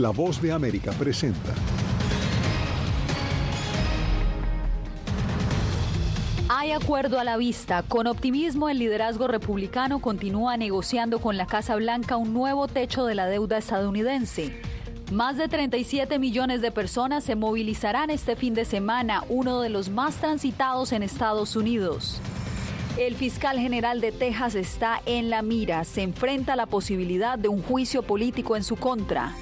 La voz de América presenta. Hay acuerdo a la vista. Con optimismo, el liderazgo republicano continúa negociando con la Casa Blanca un nuevo techo de la deuda estadounidense. Más de 37 millones de personas se movilizarán este fin de semana, uno de los más transitados en Estados Unidos. El fiscal general de Texas está en la mira, se enfrenta a la posibilidad de un juicio político en su contra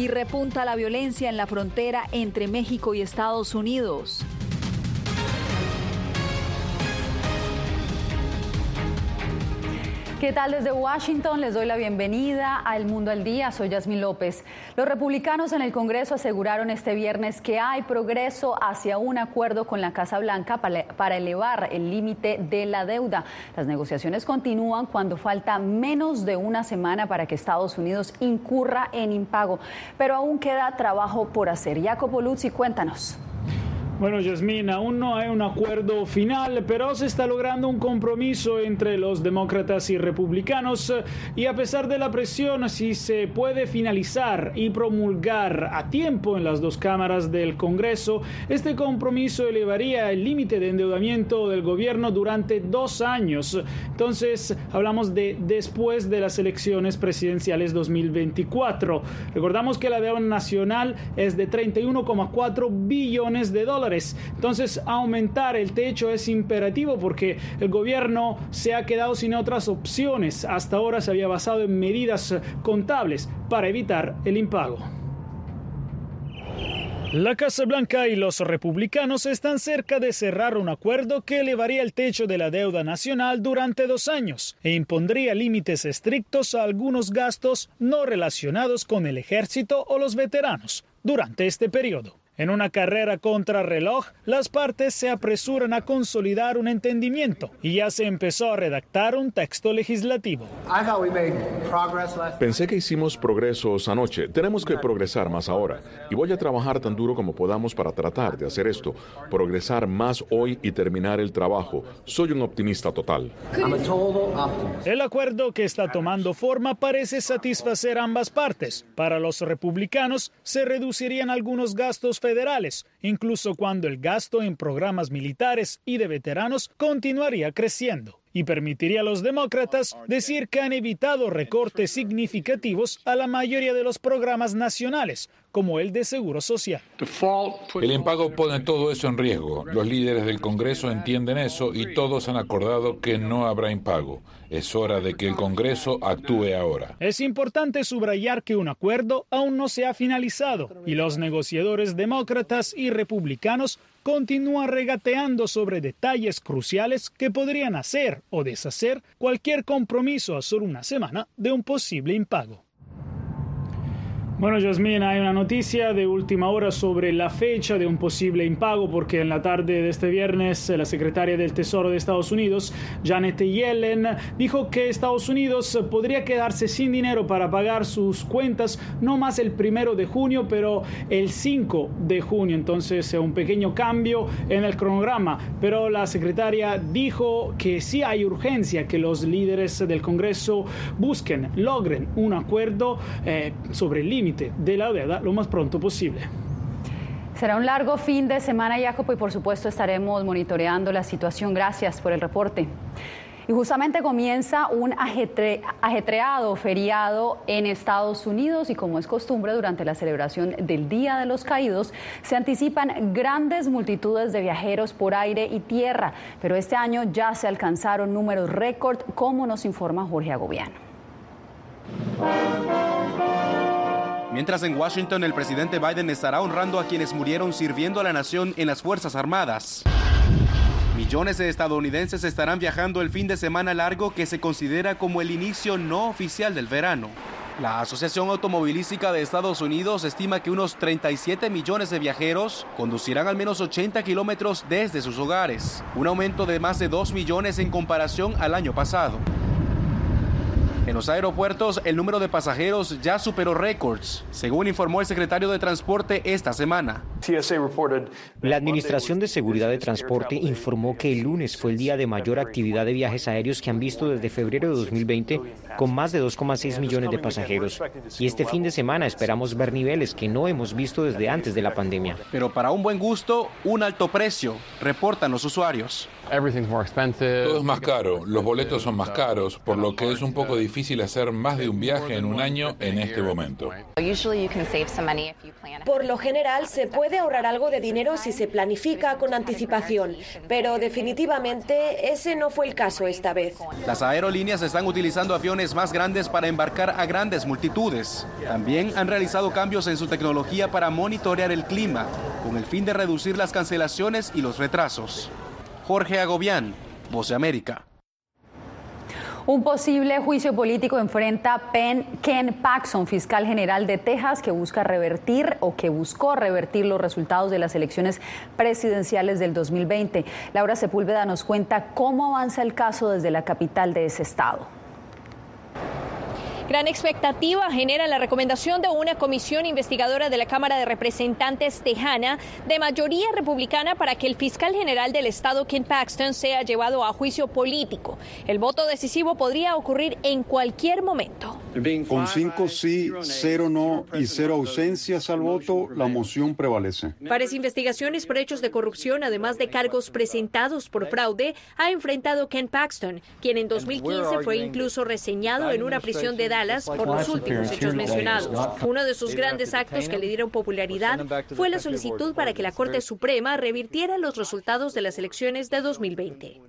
y repunta la violencia en la frontera entre México y Estados Unidos. ¿Qué tal desde Washington? Les doy la bienvenida a El Mundo al Día. Soy Yasmín López. Los republicanos en el Congreso aseguraron este viernes que hay progreso hacia un acuerdo con la Casa Blanca para elevar el límite de la deuda. Las negociaciones continúan cuando falta menos de una semana para que Estados Unidos incurra en impago. Pero aún queda trabajo por hacer. Jacopo Luzzi, cuéntanos. Bueno, Yasmín, aún no hay un acuerdo final, pero se está logrando un compromiso entre los demócratas y republicanos y a pesar de la presión, si se puede finalizar y promulgar a tiempo en las dos cámaras del Congreso, este compromiso elevaría el límite de endeudamiento del gobierno durante dos años. Entonces, hablamos de después de las elecciones presidenciales 2024. Recordamos que la deuda nacional es de 31,4 billones de dólares entonces, aumentar el techo es imperativo porque el gobierno se ha quedado sin otras opciones. Hasta ahora se había basado en medidas contables para evitar el impago. La Casa Blanca y los republicanos están cerca de cerrar un acuerdo que elevaría el techo de la deuda nacional durante dos años e impondría límites estrictos a algunos gastos no relacionados con el ejército o los veteranos durante este periodo. En una carrera contra reloj, las partes se apresuran a consolidar un entendimiento y ya se empezó a redactar un texto legislativo. Pensé que hicimos progresos anoche. Tenemos que progresar más ahora. Y voy a trabajar tan duro como podamos para tratar de hacer esto. Progresar más hoy y terminar el trabajo. Soy un optimista total. El acuerdo que está tomando forma parece satisfacer ambas partes. Para los republicanos, se reducirían algunos gastos federales federales, incluso cuando el gasto en programas militares y de veteranos continuaría creciendo y permitiría a los demócratas decir que han evitado recortes significativos a la mayoría de los programas nacionales, como el de Seguro Social. El impago pone todo eso en riesgo. Los líderes del Congreso entienden eso y todos han acordado que no habrá impago. Es hora de que el Congreso actúe ahora. Es importante subrayar que un acuerdo aún no se ha finalizado y los negociadores demócratas y republicanos continúan regateando sobre detalles cruciales que podrían hacer o deshacer cualquier compromiso a solo una semana de un posible impago. Bueno, Yasmin, hay una noticia de última hora sobre la fecha de un posible impago, porque en la tarde de este viernes la secretaria del Tesoro de Estados Unidos, Janet Yellen, dijo que Estados Unidos podría quedarse sin dinero para pagar sus cuentas no más el primero de junio, pero el 5 de junio. Entonces, un pequeño cambio en el cronograma. Pero la secretaria dijo que sí hay urgencia que los líderes del Congreso busquen, logren un acuerdo eh, sobre el límite de la deuda lo más pronto posible. Será un largo fin de semana, Jacopo, y por supuesto estaremos monitoreando la situación. Gracias por el reporte. Y justamente comienza un ajetreado feriado en Estados Unidos y como es costumbre durante la celebración del Día de los Caídos, se anticipan grandes multitudes de viajeros por aire y tierra, pero este año ya se alcanzaron números récord, como nos informa Jorge Agobiano. Mientras en Washington el presidente Biden estará honrando a quienes murieron sirviendo a la nación en las Fuerzas Armadas. Millones de estadounidenses estarán viajando el fin de semana largo que se considera como el inicio no oficial del verano. La Asociación Automovilística de Estados Unidos estima que unos 37 millones de viajeros conducirán al menos 80 kilómetros desde sus hogares, un aumento de más de 2 millones en comparación al año pasado. En los aeropuertos, el número de pasajeros ya superó récords, según informó el secretario de Transporte esta semana. La Administración de Seguridad de Transporte informó que el lunes fue el día de mayor actividad de viajes aéreos que han visto desde febrero de 2020, con más de 2,6 millones de pasajeros. Y este fin de semana esperamos ver niveles que no hemos visto desde antes de la pandemia. Pero para un buen gusto, un alto precio, reportan los usuarios. Todo es más caro, los boletos son más caros, por lo que es un poco difícil hacer más de un viaje en un año en este momento. Por lo general, se puede ahorrar algo de dinero si se planifica con anticipación, pero definitivamente ese no fue el caso esta vez. Las aerolíneas están utilizando aviones más grandes para embarcar a grandes multitudes. También han realizado cambios en su tecnología para monitorear el clima, con el fin de reducir las cancelaciones y los retrasos. Jorge Agobián, Voz de América. Un posible juicio político enfrenta a Ken Paxson, fiscal general de Texas, que busca revertir o que buscó revertir los resultados de las elecciones presidenciales del 2020. Laura Sepúlveda nos cuenta cómo avanza el caso desde la capital de ese estado. Gran expectativa genera la recomendación de una comisión investigadora de la Cámara de Representantes tejana de mayoría republicana para que el fiscal general del estado, Ken Paxton, sea llevado a juicio político. El voto decisivo podría ocurrir en cualquier momento. Con cinco sí, cero no y cero ausencias al voto, la moción prevalece. Varias investigaciones por hechos de corrupción, además de cargos presentados por fraude, ha enfrentado Ken Paxton, quien en 2015 fue incluso reseñado en una prisión de edad por los últimos hechos mencionados. Uno de sus grandes actos que le dieron popularidad fue la solicitud para que la Corte Suprema revirtiera los resultados de las elecciones de 2020.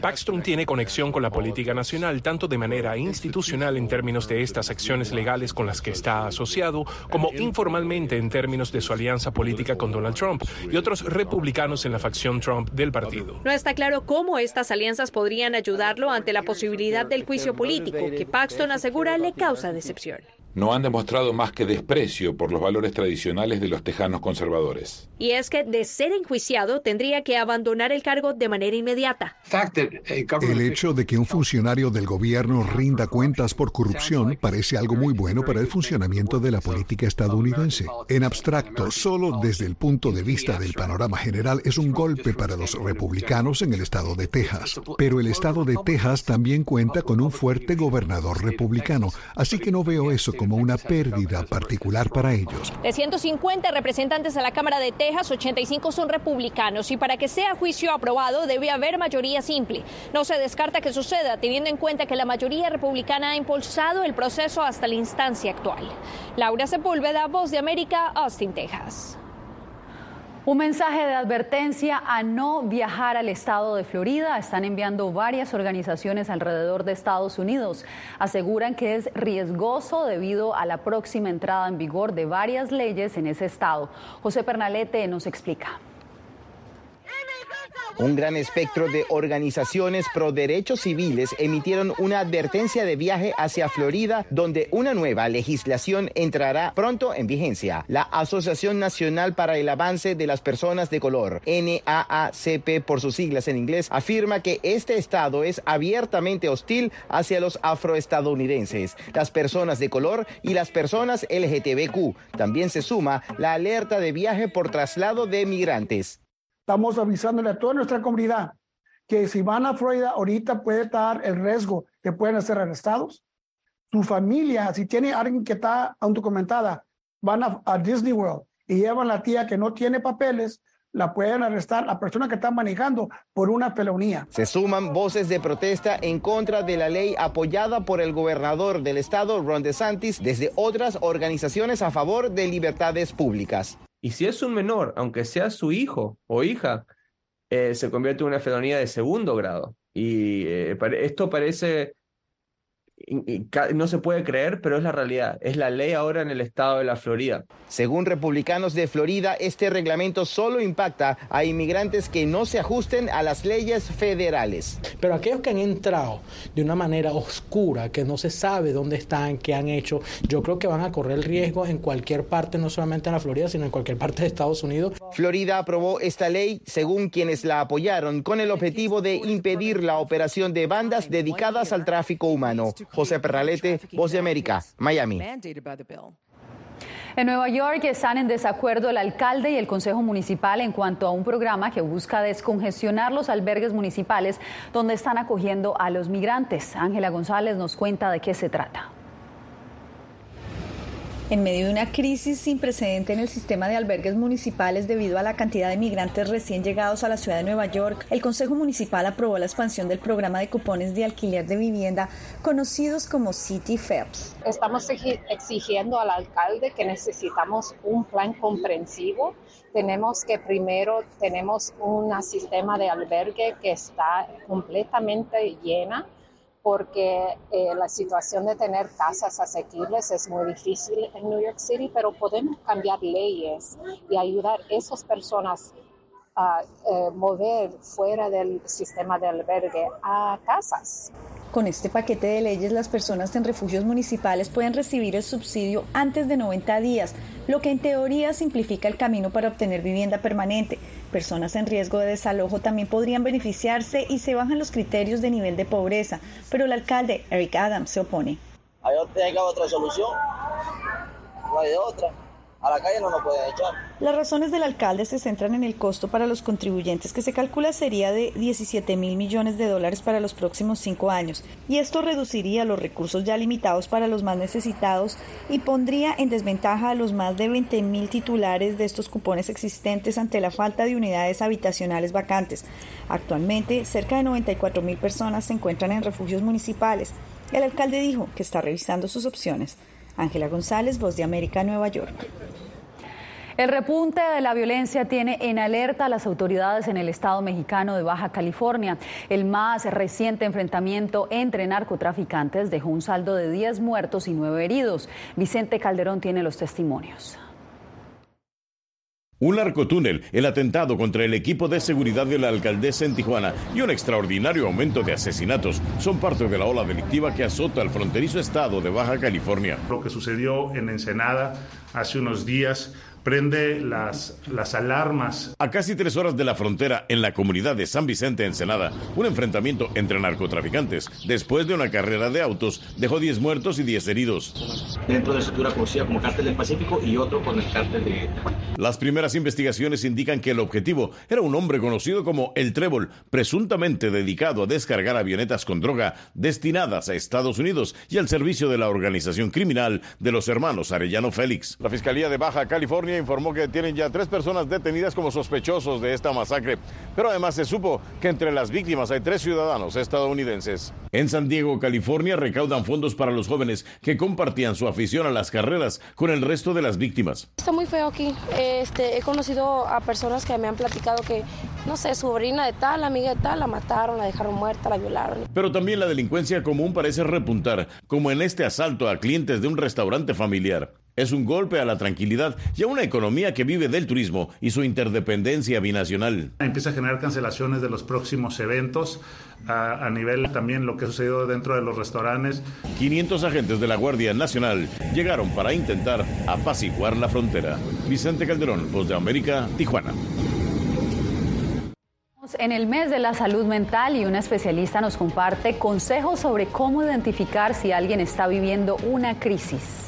Paxton tiene conexión con la política nacional tanto de manera institucional en términos de estas acciones legales con las que está asociado, como informalmente en términos de su alianza política con Donald Trump y otros republicanos en la facción Trump del partido. No está claro cómo estas alianzas podrían ayudarlo ante la posibilidad del juicio político, que Paxton asegura le causa decepción no han demostrado más que desprecio por los valores tradicionales de los tejanos conservadores. Y es que, de ser enjuiciado, tendría que abandonar el cargo de manera inmediata. El hecho de que un funcionario del gobierno rinda cuentas por corrupción parece algo muy bueno para el funcionamiento de la política estadounidense. En abstracto, solo desde el punto de vista del panorama general, es un golpe para los republicanos en el estado de Texas. Pero el estado de Texas también cuenta con un fuerte gobernador republicano, así que no veo eso como una pérdida particular para ellos. De 150 representantes a la Cámara de Texas, 85 son republicanos y para que sea juicio aprobado debe haber mayoría simple. No se descarta que suceda teniendo en cuenta que la mayoría republicana ha impulsado el proceso hasta la instancia actual. Laura Sepúlveda, Voz de América, Austin, Texas. Un mensaje de advertencia a no viajar al estado de Florida. Están enviando varias organizaciones alrededor de Estados Unidos. Aseguran que es riesgoso debido a la próxima entrada en vigor de varias leyes en ese estado. José Pernalete nos explica. Un gran espectro de organizaciones pro derechos civiles emitieron una advertencia de viaje hacia Florida, donde una nueva legislación entrará pronto en vigencia. La Asociación Nacional para el Avance de las Personas de Color, NAACP por sus siglas en inglés, afirma que este estado es abiertamente hostil hacia los afroestadounidenses, las personas de color y las personas LGTBQ. También se suma la alerta de viaje por traslado de migrantes. Estamos avisándole a toda nuestra comunidad que si van a Florida ahorita puede estar el riesgo que pueden ser arrestados. Su familia, si tiene alguien que está undocumentada, van a, Disney World y llevan a la tía que no tiene papeles, la pueden arrestar la persona que está manejando por una felonía. Se suman voces de protesta en contra de la ley apoyada por el gobernador del estado, Ron DeSantis, desde otras organizaciones a favor de libertades públicas. Y si es un menor, aunque sea su hijo o hija, eh, se convierte en una felonía de segundo grado. Y eh, esto parece no se puede creer, pero es la realidad. Es la ley ahora en el estado de la Florida. Según republicanos de Florida, este reglamento solo impacta a inmigrantes que no se ajusten a las leyes federales. Pero aquellos que han entrado de una manera oscura, que no se sabe dónde están, qué han hecho, yo creo que van a correr el riesgo en cualquier parte, no solamente en la Florida, sino en cualquier parte de Estados Unidos. Florida aprobó esta ley, según quienes la apoyaron, con el objetivo de impedir la operación de bandas dedicadas al tráfico humano. José Perralete, Voz de América, Miami. En Nueva York están en desacuerdo el alcalde y el Consejo Municipal en cuanto a un programa que busca descongestionar los albergues municipales donde están acogiendo a los migrantes. Ángela González nos cuenta de qué se trata. En medio de una crisis sin precedente en el sistema de albergues municipales debido a la cantidad de migrantes recién llegados a la ciudad de Nueva York, el Consejo Municipal aprobó la expansión del programa de cupones de alquiler de vivienda conocidos como City Faps. Estamos exigiendo al alcalde que necesitamos un plan comprensivo. Tenemos que primero tenemos un sistema de albergue que está completamente llena porque eh, la situación de tener casas asequibles es muy difícil en New York City, pero podemos cambiar leyes y ayudar a esas personas a eh, mover fuera del sistema de albergue a casas. Con este paquete de leyes, las personas en refugios municipales pueden recibir el subsidio antes de 90 días, lo que en teoría simplifica el camino para obtener vivienda permanente. Personas en riesgo de desalojo también podrían beneficiarse y se bajan los criterios de nivel de pobreza, pero el alcalde Eric Adams se opone. Hay otra solución, no hay otra a la calle no nos pueden echar. Las razones del alcalde se centran en el costo para los contribuyentes, que se calcula sería de 17 mil millones de dólares para los próximos cinco años, y esto reduciría los recursos ya limitados para los más necesitados y pondría en desventaja a los más de 20 mil titulares de estos cupones existentes ante la falta de unidades habitacionales vacantes. Actualmente, cerca de 94 mil personas se encuentran en refugios municipales. El alcalde dijo que está revisando sus opciones. Ángela González, Voz de América, Nueva York. El repunte de la violencia tiene en alerta a las autoridades en el estado mexicano de Baja California. El más reciente enfrentamiento entre narcotraficantes dejó un saldo de 10 muertos y 9 heridos. Vicente Calderón tiene los testimonios. Un narcotúnel, el atentado contra el equipo de seguridad de la alcaldesa en Tijuana y un extraordinario aumento de asesinatos son parte de la ola delictiva que azota al fronterizo estado de Baja California. Lo que sucedió en Ensenada hace unos días prende las, las alarmas. A casi tres horas de la frontera, en la comunidad de San Vicente, Ensenada, un enfrentamiento entre narcotraficantes, después de una carrera de autos, dejó 10 muertos y 10 heridos. Dentro de la estructura conocida como Cártel del Pacífico y otro con el Cártel de... Las primeras investigaciones indican que el objetivo era un hombre conocido como El Trébol, presuntamente dedicado a descargar avionetas con droga destinadas a Estados Unidos y al servicio de la organización criminal de los hermanos Arellano Félix. La Fiscalía de Baja California informó que tienen ya tres personas detenidas como sospechosos de esta masacre, pero además se supo que entre las víctimas hay tres ciudadanos estadounidenses. En San Diego, California, recaudan fondos para los jóvenes que compartían su afición a las carreras con el resto de las víctimas. Está muy feo aquí. Este, he conocido a personas que me han platicado que, no sé, sobrina de tal, amiga de tal, la mataron, la dejaron muerta, la violaron. Pero también la delincuencia común parece repuntar, como en este asalto a clientes de un restaurante familiar es un golpe a la tranquilidad y a una economía que vive del turismo y su interdependencia binacional. Empieza a generar cancelaciones de los próximos eventos a, nivel también lo que ha sucedido dentro de los restaurantes. 500 agentes de la Guardia Nacional llegaron para intentar apaciguar la frontera. Vicente Calderón, Voz de América, Tijuana. En el mes de la salud mental y una especialista nos comparte consejos sobre cómo identificar si alguien está viviendo una crisis.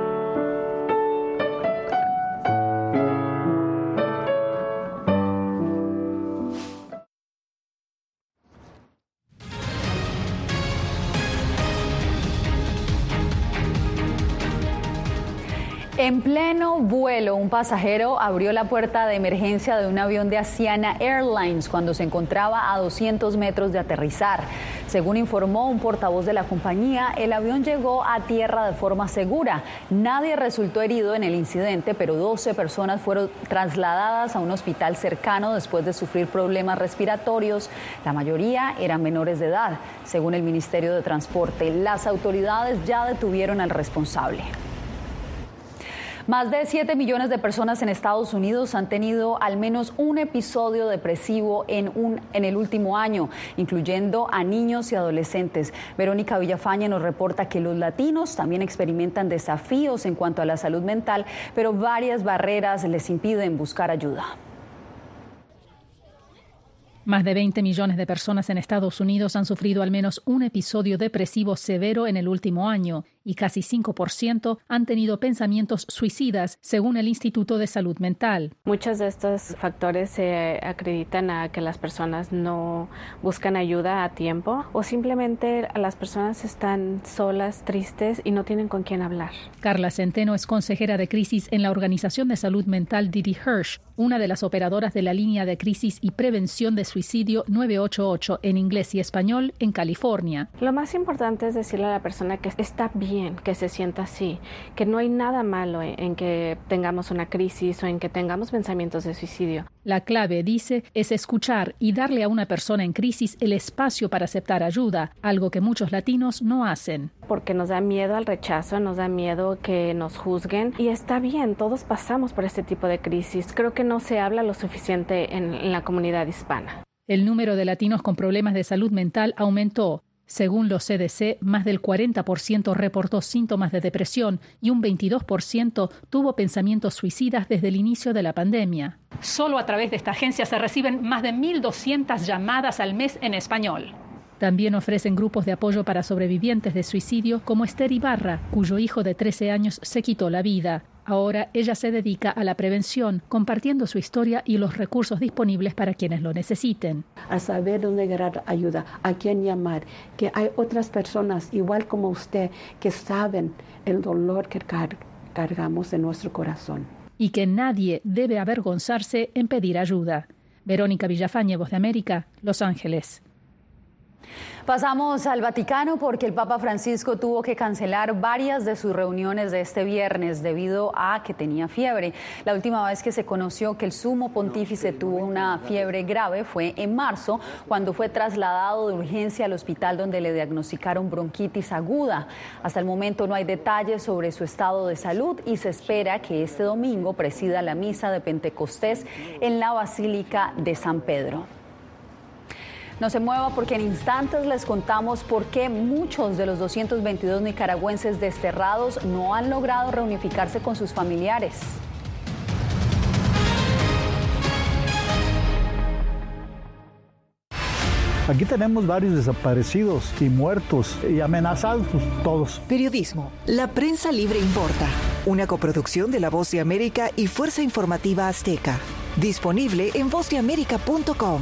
En pleno vuelo, un pasajero abrió la puerta de emergencia de un avión de Asiana Airlines cuando se encontraba a 200 metros de aterrizar. Según informó un portavoz de la compañía, el avión llegó a tierra de forma segura. Nadie resultó herido en el incidente, pero 12 personas fueron trasladadas a un hospital cercano después de sufrir problemas respiratorios. La mayoría eran menores de edad. Según el Ministerio de Transporte, las autoridades ya detuvieron al responsable. Más de 7 millones de personas en Estados Unidos han tenido al menos un episodio depresivo en, un, en el último año, incluyendo a niños y adolescentes. Verónica Villafaña nos reporta que los latinos también experimentan desafíos en cuanto a la salud mental, pero varias barreras les impiden buscar ayuda. Más de 20 millones de personas en Estados Unidos han sufrido al menos un episodio depresivo severo en el último año y casi 5% han tenido pensamientos suicidas, según el Instituto de Salud Mental. Muchos de estos factores se acreditan a que las personas no buscan ayuda a tiempo o simplemente las personas están solas, tristes y no tienen con quién hablar. Carla Centeno es consejera de crisis en la Organización de Salud Mental Didi Hirsch, una de las operadoras de la línea de crisis y prevención de suicidio 988 en inglés y español en California. Lo más importante es decirle a la persona que está bien que se sienta así, que no hay nada malo en que tengamos una crisis o en que tengamos pensamientos de suicidio. La clave, dice, es escuchar y darle a una persona en crisis el espacio para aceptar ayuda, algo que muchos latinos no hacen. Porque nos da miedo al rechazo, nos da miedo que nos juzguen y está bien, todos pasamos por este tipo de crisis. Creo que no se habla lo suficiente en, en la comunidad hispana. El número de latinos con problemas de salud mental aumentó. Según los CDC, más del 40% reportó síntomas de depresión y un 22% tuvo pensamientos suicidas desde el inicio de la pandemia. Solo a través de esta agencia se reciben más de 1.200 llamadas al mes en español. También ofrecen grupos de apoyo para sobrevivientes de suicidio como Esther Ibarra, cuyo hijo de 13 años se quitó la vida. Ahora ella se dedica a la prevención, compartiendo su historia y los recursos disponibles para quienes lo necesiten. A saber dónde agarrar ayuda, a quién llamar, que hay otras personas igual como usted que saben el dolor que cargamos en nuestro corazón. Y que nadie debe avergonzarse en pedir ayuda. Verónica Villafañe, Voz de América, Los Ángeles. Pasamos al Vaticano porque el Papa Francisco tuvo que cancelar varias de sus reuniones de este viernes debido a que tenía fiebre. La última vez que se conoció que el sumo pontífice tuvo una fiebre grave fue en marzo, cuando fue trasladado de urgencia al hospital donde le diagnosticaron bronquitis aguda. Hasta el momento no hay detalles sobre su estado de salud y se espera que este domingo presida la misa de Pentecostés en la Basílica de San Pedro. No se mueva porque en instantes les contamos por qué muchos de los 222 nicaragüenses desterrados no han logrado reunificarse con sus familiares. Aquí tenemos varios desaparecidos y muertos y amenazados todos. Periodismo. La prensa libre importa. Una coproducción de La Voz de América y Fuerza Informativa Azteca. Disponible en vozdeamerica.com.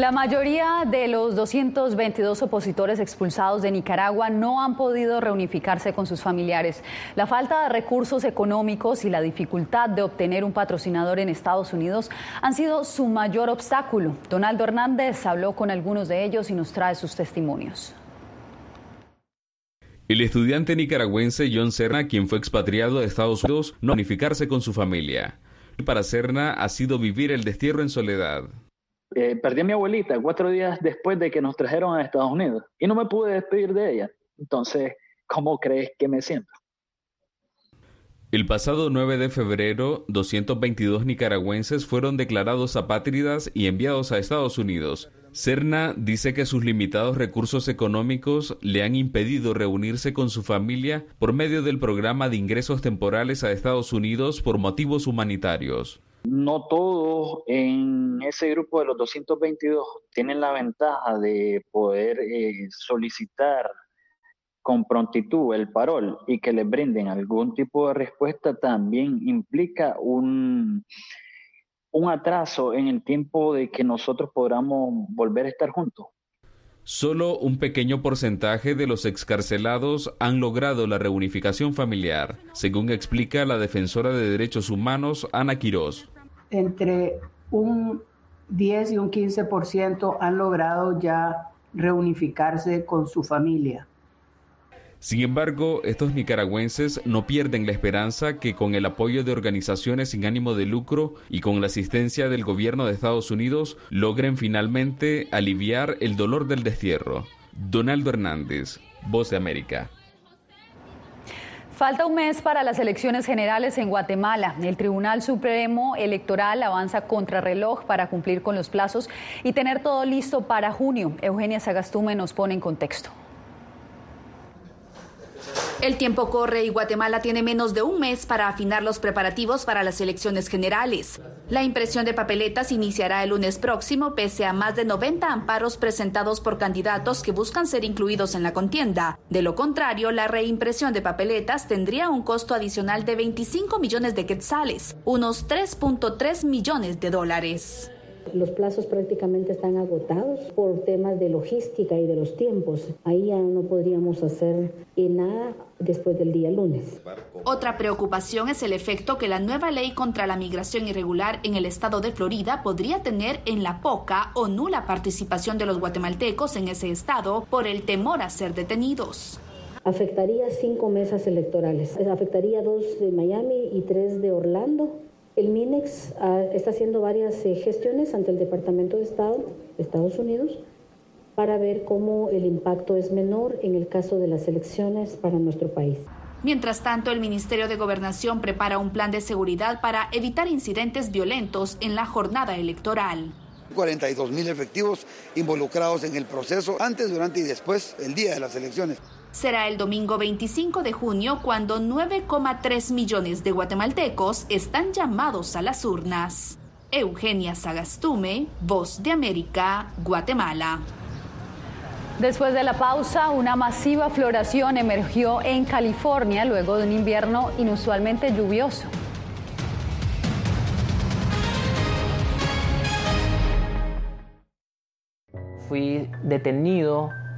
La mayoría de los 222 opositores expulsados de Nicaragua no han podido reunificarse con sus familiares. La falta de recursos económicos y la dificultad de obtener un patrocinador en Estados Unidos han sido su mayor obstáculo. Donaldo Hernández habló con algunos de ellos y nos trae sus testimonios. El estudiante nicaragüense John Serna, quien fue expatriado de Estados Unidos, no unificarse con su familia. Para Serna ha sido vivir el destierro en soledad. Eh, perdí a mi abuelita cuatro días después de que nos trajeron a Estados Unidos y no me pude despedir de ella. Entonces, ¿cómo crees que me siento? El pasado 9 de febrero, 222 nicaragüenses fueron declarados apátridas y enviados a Estados Unidos. Serna dice que sus limitados recursos económicos le han impedido reunirse con su familia por medio del programa de ingresos temporales a Estados Unidos por motivos humanitarios. No todos en ese grupo de los 222 tienen la ventaja de poder eh, solicitar con prontitud el parol y que les brinden algún tipo de respuesta también implica un, un atraso en el tiempo de que nosotros podamos volver a estar juntos. Solo un pequeño porcentaje de los excarcelados han logrado la reunificación familiar, según explica la defensora de derechos humanos Ana Quirós. Entre un 10 y un 15% han logrado ya reunificarse con su familia. Sin embargo, estos nicaragüenses no pierden la esperanza que con el apoyo de organizaciones sin ánimo de lucro y con la asistencia del gobierno de Estados Unidos logren finalmente aliviar el dolor del destierro. Donaldo Hernández, Voz de América. Falta un mes para las elecciones generales en Guatemala. El Tribunal Supremo Electoral avanza contra reloj para cumplir con los plazos y tener todo listo para junio. Eugenia Sagastume nos pone en contexto. El tiempo corre y Guatemala tiene menos de un mes para afinar los preparativos para las elecciones generales. La impresión de papeletas iniciará el lunes próximo pese a más de 90 amparos presentados por candidatos que buscan ser incluidos en la contienda. De lo contrario, la reimpresión de papeletas tendría un costo adicional de 25 millones de quetzales, unos 3.3 millones de dólares. Los plazos prácticamente están agotados por temas de logística y de los tiempos. Ahí ya no podríamos hacer nada después del día lunes. Otra preocupación es el efecto que la nueva ley contra la migración irregular en el estado de Florida podría tener en la poca o nula participación de los guatemaltecos en ese estado por el temor a ser detenidos. Afectaría cinco mesas electorales. Afectaría dos de Miami y tres de Orlando el MINEX ah, está haciendo varias eh, gestiones ante el Departamento de Estado de Estados Unidos para ver cómo el impacto es menor en el caso de las elecciones para nuestro país. Mientras tanto, el Ministerio de Gobernación prepara un plan de seguridad para evitar incidentes violentos en la jornada electoral. 42 mil efectivos involucrados en el proceso antes, durante y después, el día de las elecciones. Será el domingo 25 de junio cuando 9,3 millones de guatemaltecos están llamados a las urnas. Eugenia Sagastume, Voz de América, Guatemala. Después de la pausa, una masiva floración emergió en California luego de un invierno inusualmente lluvioso. Fui detenido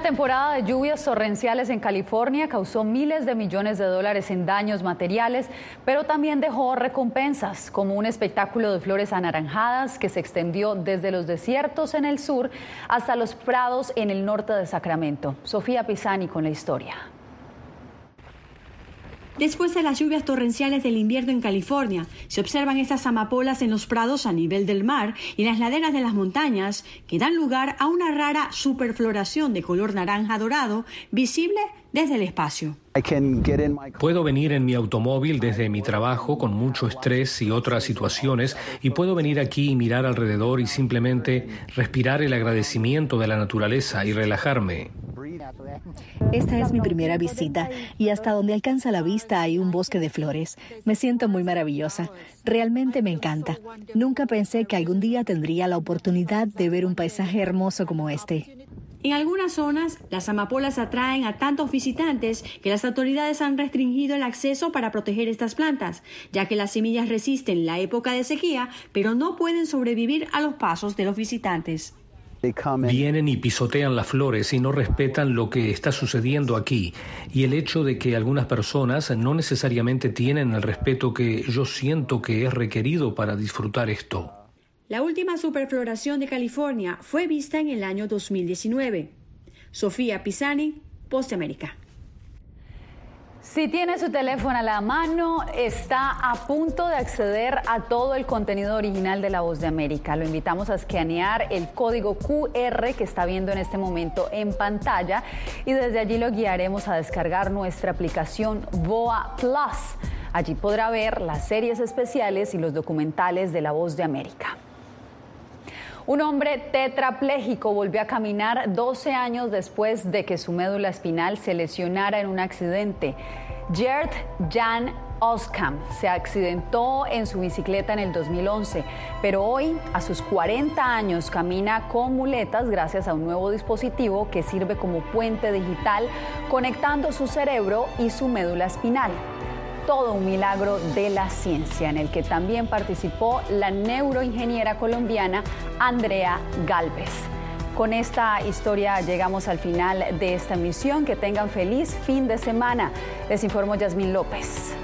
Una temporada de lluvias torrenciales en California causó miles de millones de dólares en daños materiales, pero también dejó recompensas, como un espectáculo de flores anaranjadas que se extendió desde los desiertos en el sur hasta los prados en el norte de Sacramento. Sofía Pisani con la historia. Después de las lluvias torrenciales del invierno en California, se observan estas amapolas en los prados a nivel del mar y las laderas de las montañas que dan lugar a una rara superfloración de color naranja dorado visible desde el espacio. Puedo venir en mi automóvil desde mi trabajo con mucho estrés y otras situaciones y puedo venir aquí y mirar alrededor y simplemente respirar el agradecimiento de la naturaleza y relajarme. Esta es mi primera visita y hasta donde alcanza la vista hay un bosque de flores. Me siento muy maravillosa. Realmente me encanta. Nunca pensé que algún día tendría la oportunidad de ver un paisaje hermoso como este. En algunas zonas, las amapolas atraen a tantos visitantes que las autoridades han restringido el acceso para proteger estas plantas, ya que las semillas resisten la época de sequía, pero no pueden sobrevivir a los pasos de los visitantes. Vienen y pisotean las flores y no respetan lo que está sucediendo aquí y el hecho de que algunas personas no necesariamente tienen el respeto que yo siento que es requerido para disfrutar esto. La última superfloración de California fue vista en el año 2019. Sofía Pisani, Post América. Si tiene su teléfono a la mano, está a punto de acceder a todo el contenido original de La Voz de América. Lo invitamos a escanear el código QR que está viendo en este momento en pantalla y desde allí lo guiaremos a descargar nuestra aplicación Boa Plus. Allí podrá ver las series especiales y los documentales de La Voz de América. Un hombre tetrapléjico volvió a caminar 12 años después de que su médula espinal se lesionara en un accidente. Gert Jan Oskam se accidentó en su bicicleta en el 2011, pero hoy, a sus 40 años, camina con muletas gracias a un nuevo dispositivo que sirve como puente digital conectando su cerebro y su médula espinal todo un milagro de la ciencia en el que también participó la neuroingeniera colombiana Andrea Galvez. Con esta historia llegamos al final de esta emisión. Que tengan feliz fin de semana. Les informó Yasmín López.